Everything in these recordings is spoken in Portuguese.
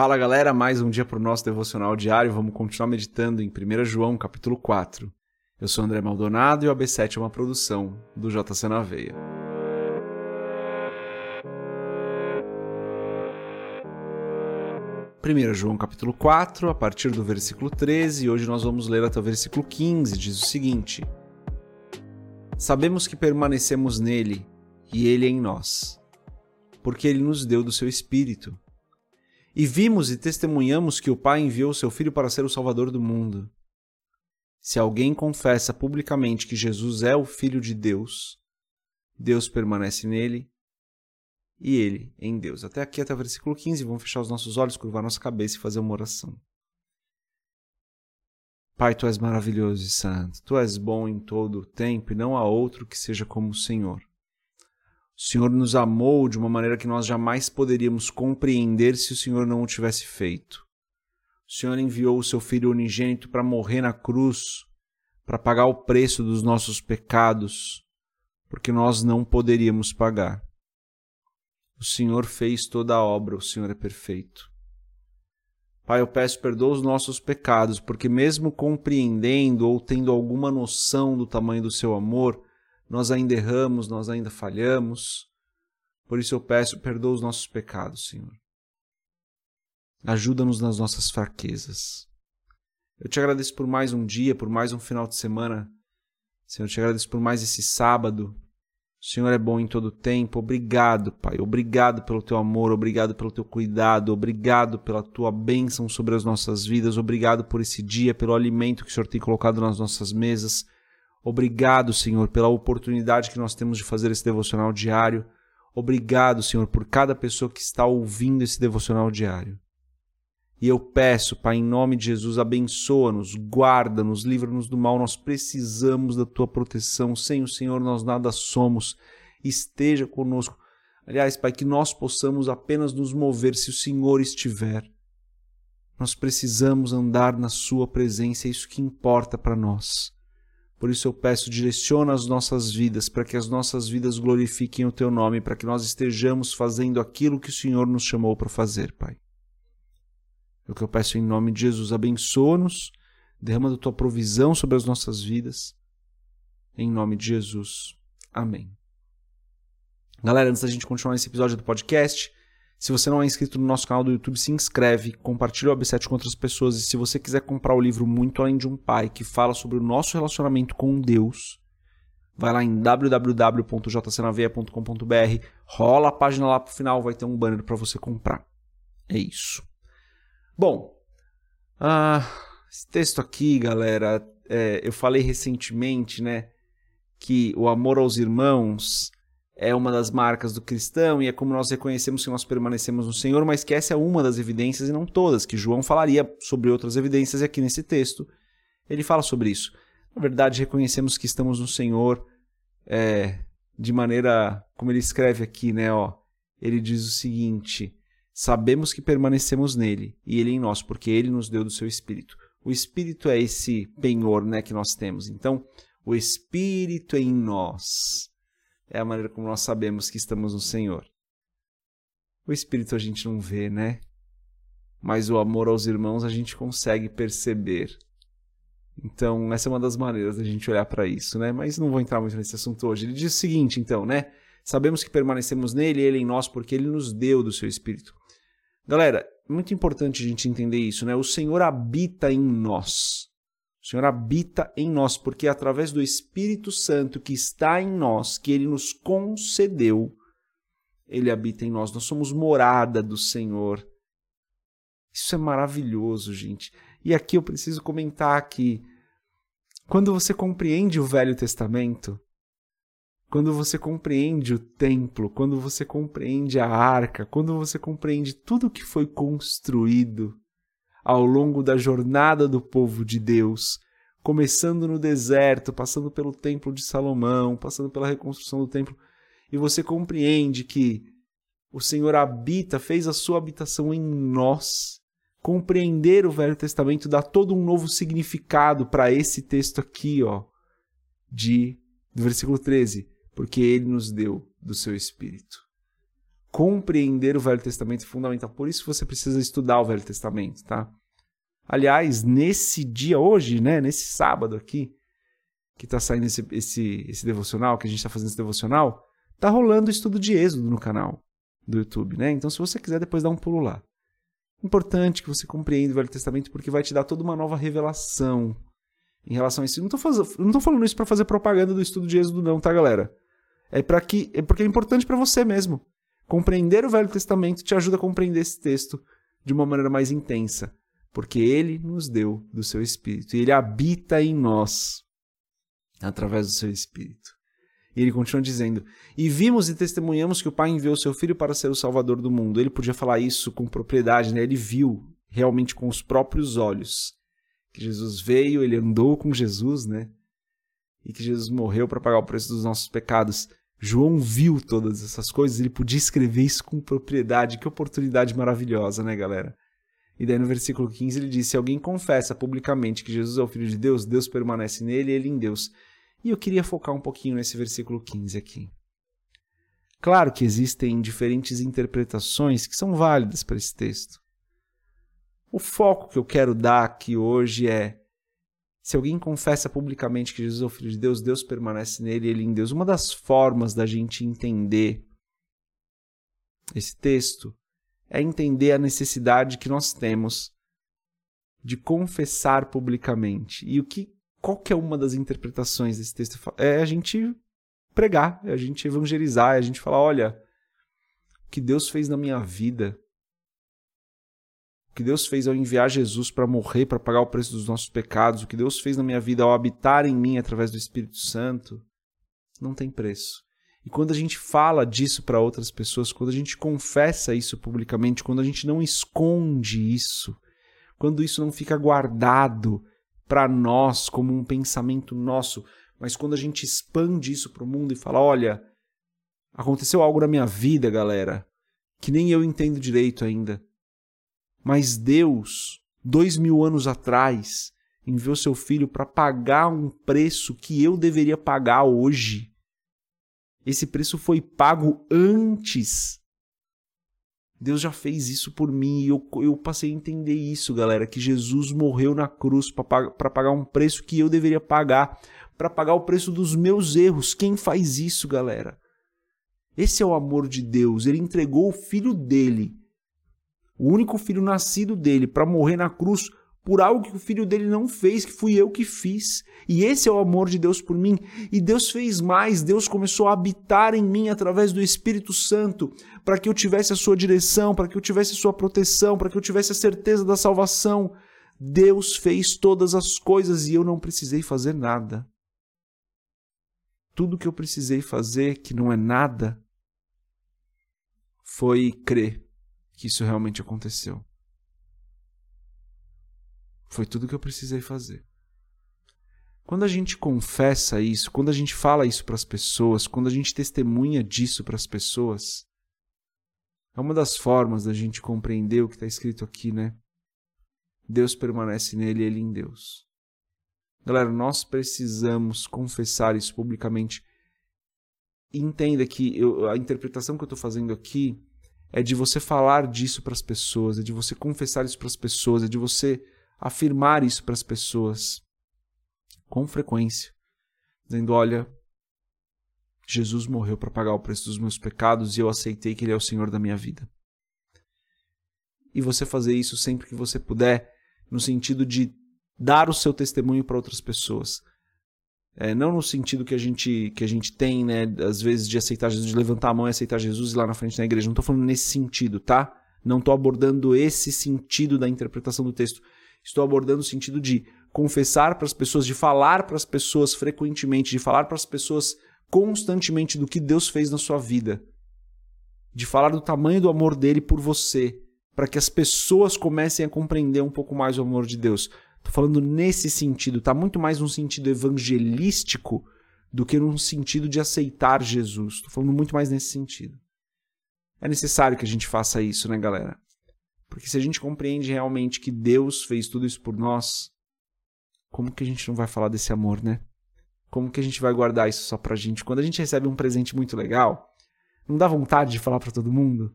Fala galera, mais um dia para o nosso devocional diário. Vamos continuar meditando em 1 João, capítulo 4. Eu sou André Maldonado e o AB7 é uma produção do JC na Veia. Primeiro João capítulo 4, a partir do versículo 13, e hoje nós vamos ler até o versículo 15, diz o seguinte: Sabemos que permanecemos nele e ele em nós, porque ele nos deu do seu espírito. E vimos e testemunhamos que o Pai enviou seu Filho para ser o Salvador do mundo. Se alguém confessa publicamente que Jesus é o Filho de Deus, Deus permanece nele e ele em Deus. Até aqui, até o versículo 15, vamos fechar os nossos olhos, curvar nossa cabeça e fazer uma oração. Pai, tu és maravilhoso e santo, tu és bom em todo o tempo e não há outro que seja como o Senhor. O Senhor nos amou de uma maneira que nós jamais poderíamos compreender se o Senhor não o tivesse feito. O Senhor enviou o seu Filho unigênito para morrer na cruz, para pagar o preço dos nossos pecados, porque nós não poderíamos pagar. O Senhor fez toda a obra, o Senhor é perfeito. Pai, eu peço perdoa os nossos pecados, porque mesmo compreendendo ou tendo alguma noção do tamanho do seu amor, nós ainda erramos, nós ainda falhamos. Por isso eu peço, perdoa os nossos pecados, Senhor. Ajuda-nos nas nossas fraquezas. Eu te agradeço por mais um dia, por mais um final de semana. Senhor, eu te agradeço por mais esse sábado. O Senhor é bom em todo tempo. Obrigado, Pai. Obrigado pelo teu amor, obrigado pelo teu cuidado, obrigado pela tua bênção sobre as nossas vidas, obrigado por esse dia, pelo alimento que o Senhor tem colocado nas nossas mesas. Obrigado, Senhor, pela oportunidade que nós temos de fazer esse devocional diário. Obrigado, Senhor, por cada pessoa que está ouvindo esse devocional diário. E eu peço, Pai, em nome de Jesus, abençoa-nos, guarda-nos, livra-nos do mal. Nós precisamos da tua proteção. Sem o Senhor nós nada somos. Esteja conosco. Aliás, Pai, que nós possamos apenas nos mover se o Senhor estiver. Nós precisamos andar na Sua presença, é isso que importa para nós. Por isso eu peço, direciona as nossas vidas, para que as nossas vidas glorifiquem o Teu nome, para que nós estejamos fazendo aquilo que o Senhor nos chamou para fazer, Pai. É o que eu peço em nome de Jesus. Abençoa-nos, derrama da Tua provisão sobre as nossas vidas. Em nome de Jesus. Amém. Galera, antes da gente continuar esse episódio do podcast, se você não é inscrito no nosso canal do YouTube, se inscreve, compartilha o AB7 com outras pessoas. E se você quiser comprar o livro Muito Além de um Pai, que fala sobre o nosso relacionamento com Deus, vai lá em www.jcnaveia.com.br, rola a página lá pro final, vai ter um banner para você comprar. É isso. Bom, uh, esse texto aqui, galera, é, eu falei recentemente, né, que o amor aos irmãos é uma das marcas do cristão e é como nós reconhecemos que nós permanecemos no Senhor, mas que essa é uma das evidências e não todas, que João falaria sobre outras evidências e aqui nesse texto ele fala sobre isso. Na verdade, reconhecemos que estamos no Senhor é, de maneira, como ele escreve aqui, né? Ó, ele diz o seguinte: sabemos que permanecemos nele e ele em nós, porque ele nos deu do seu Espírito. O Espírito é esse penhor, né, que nós temos. Então, o Espírito em nós é a maneira como nós sabemos que estamos no Senhor. O Espírito a gente não vê, né? Mas o amor aos irmãos a gente consegue perceber. Então, essa é uma das maneiras da gente olhar para isso, né? Mas não vou entrar muito nesse assunto hoje. Ele diz o seguinte, então, né? Sabemos que permanecemos nele, ele em nós, porque ele nos deu do seu Espírito. Galera, muito importante a gente entender isso, né? O Senhor habita em nós. Senhor habita em nós, porque é através do Espírito Santo que está em nós, que ele nos concedeu, ele habita em nós. Nós somos morada do Senhor. Isso é maravilhoso, gente. E aqui eu preciso comentar que quando você compreende o Velho Testamento, quando você compreende o templo, quando você compreende a arca, quando você compreende tudo que foi construído, ao longo da jornada do povo de Deus, começando no deserto, passando pelo Templo de Salomão, passando pela reconstrução do templo, e você compreende que o Senhor habita, fez a sua habitação em nós. Compreender o Velho Testamento dá todo um novo significado para esse texto aqui, ó, de do versículo 13, porque ele nos deu do seu espírito. Compreender o Velho Testamento é fundamental. Por isso você precisa estudar o Velho Testamento, tá? Aliás, nesse dia hoje, né, nesse sábado aqui, que está saindo esse, esse, esse devocional, que a gente está fazendo esse devocional, tá rolando o estudo de Êxodo no canal do YouTube, né? Então, se você quiser, depois dá um pulo lá. Importante que você compreenda o Velho Testamento, porque vai te dar toda uma nova revelação em relação a isso. Não não tô falando isso para fazer propaganda do estudo de Êxodo, não, tá, galera? É, para que, é porque é importante para você mesmo. Compreender o Velho Testamento te ajuda a compreender esse texto de uma maneira mais intensa, porque ele nos deu do seu Espírito e ele habita em nós através do seu Espírito. E ele continua dizendo: E vimos e testemunhamos que o Pai enviou seu Filho para ser o Salvador do mundo. Ele podia falar isso com propriedade, né? Ele viu realmente com os próprios olhos que Jesus veio, ele andou com Jesus, né? E que Jesus morreu para pagar o preço dos nossos pecados. João viu todas essas coisas, ele podia escrever isso com propriedade. Que oportunidade maravilhosa, né, galera? E daí no versículo 15 ele diz: Se alguém confessa publicamente que Jesus é o Filho de Deus, Deus permanece nele e ele em Deus. E eu queria focar um pouquinho nesse versículo 15 aqui. Claro que existem diferentes interpretações que são válidas para esse texto. O foco que eu quero dar aqui hoje é se alguém confessa publicamente que Jesus é o Filho de Deus, Deus permanece nele e ele em Deus. Uma das formas da gente entender esse texto é entender a necessidade que nós temos de confessar publicamente. E o que qual que é uma das interpretações desse texto? É a gente pregar, é a gente evangelizar, é a gente falar, olha, o que Deus fez na minha vida, o que Deus fez ao enviar Jesus para morrer, para pagar o preço dos nossos pecados, o que Deus fez na minha vida ao habitar em mim através do Espírito Santo, não tem preço. E quando a gente fala disso para outras pessoas, quando a gente confessa isso publicamente, quando a gente não esconde isso, quando isso não fica guardado para nós como um pensamento nosso, mas quando a gente expande isso para o mundo e fala: olha, aconteceu algo na minha vida, galera, que nem eu entendo direito ainda. Mas Deus, dois mil anos atrás, enviou seu filho para pagar um preço que eu deveria pagar hoje. Esse preço foi pago antes Deus já fez isso por mim e eu, eu passei a entender isso, galera, que Jesus morreu na cruz para pagar um preço que eu deveria pagar, para pagar o preço dos meus erros. Quem faz isso, galera? Esse é o amor de Deus. Ele entregou o filho dele, o único filho nascido dele, para morrer na cruz por algo que o filho dele não fez, que fui eu que fiz. E esse é o amor de Deus por mim. E Deus fez mais, Deus começou a habitar em mim através do Espírito Santo, para que eu tivesse a sua direção, para que eu tivesse a sua proteção, para que eu tivesse a certeza da salvação. Deus fez todas as coisas e eu não precisei fazer nada. Tudo que eu precisei fazer, que não é nada, foi crer que isso realmente aconteceu. Foi tudo que eu precisei fazer. Quando a gente confessa isso, quando a gente fala isso para as pessoas, quando a gente testemunha disso para as pessoas, é uma das formas da gente compreender o que está escrito aqui, né? Deus permanece nele e ele em Deus. Galera, nós precisamos confessar isso publicamente. entenda que eu, a interpretação que eu estou fazendo aqui é de você falar disso para as pessoas, é de você confessar isso para as pessoas, é de você afirmar isso para as pessoas com frequência, dizendo: Olha, Jesus morreu para pagar o preço dos meus pecados e eu aceitei que Ele é o Senhor da minha vida. E você fazer isso sempre que você puder, no sentido de dar o seu testemunho para outras pessoas. É, não no sentido que a gente que a gente tem, né, às vezes de aceitar Jesus, de levantar a mão e aceitar Jesus e lá na frente da igreja. Não estou falando nesse sentido, tá? Não estou abordando esse sentido da interpretação do texto. Estou abordando o sentido de confessar para as pessoas, de falar para as pessoas frequentemente, de falar para as pessoas constantemente do que Deus fez na sua vida, de falar do tamanho do amor dele por você, para que as pessoas comecem a compreender um pouco mais o amor de Deus. Estou falando nesse sentido, está muito mais num sentido evangelístico do que num sentido de aceitar Jesus. Estou falando muito mais nesse sentido. É necessário que a gente faça isso, né, galera? Porque se a gente compreende realmente que Deus fez tudo isso por nós, como que a gente não vai falar desse amor, né? Como que a gente vai guardar isso só pra gente? Quando a gente recebe um presente muito legal, Não dá vontade de falar para todo mundo?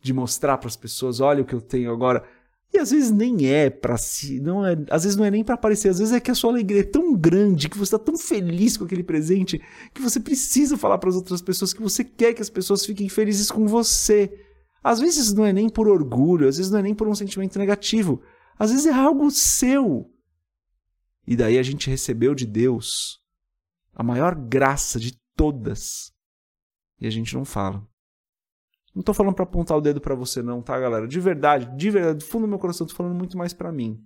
De mostrar para as pessoas, olha o que eu tenho agora. E às vezes nem é para si, não é, às vezes não é nem para aparecer, às vezes é que a sua alegria é tão grande, que você está tão feliz com aquele presente, que você precisa falar para as outras pessoas que você quer que as pessoas fiquem felizes com você. Às vezes não é nem por orgulho, às vezes não é nem por um sentimento negativo, às vezes é algo seu. E daí a gente recebeu de Deus a maior graça de todas. E a gente não fala. Não tô falando para apontar o dedo para você não, tá, galera? De verdade, de verdade, do fundo do meu coração, tô falando muito mais para mim.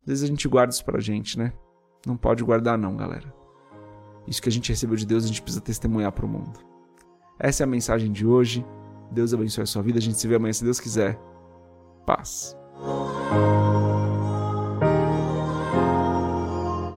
Às vezes a gente guarda isso pra gente, né? Não pode guardar não, galera. Isso que a gente recebeu de Deus, a gente precisa testemunhar para o mundo. Essa é a mensagem de hoje. Deus abençoe a sua vida. A gente se vê amanhã se Deus quiser. Paz.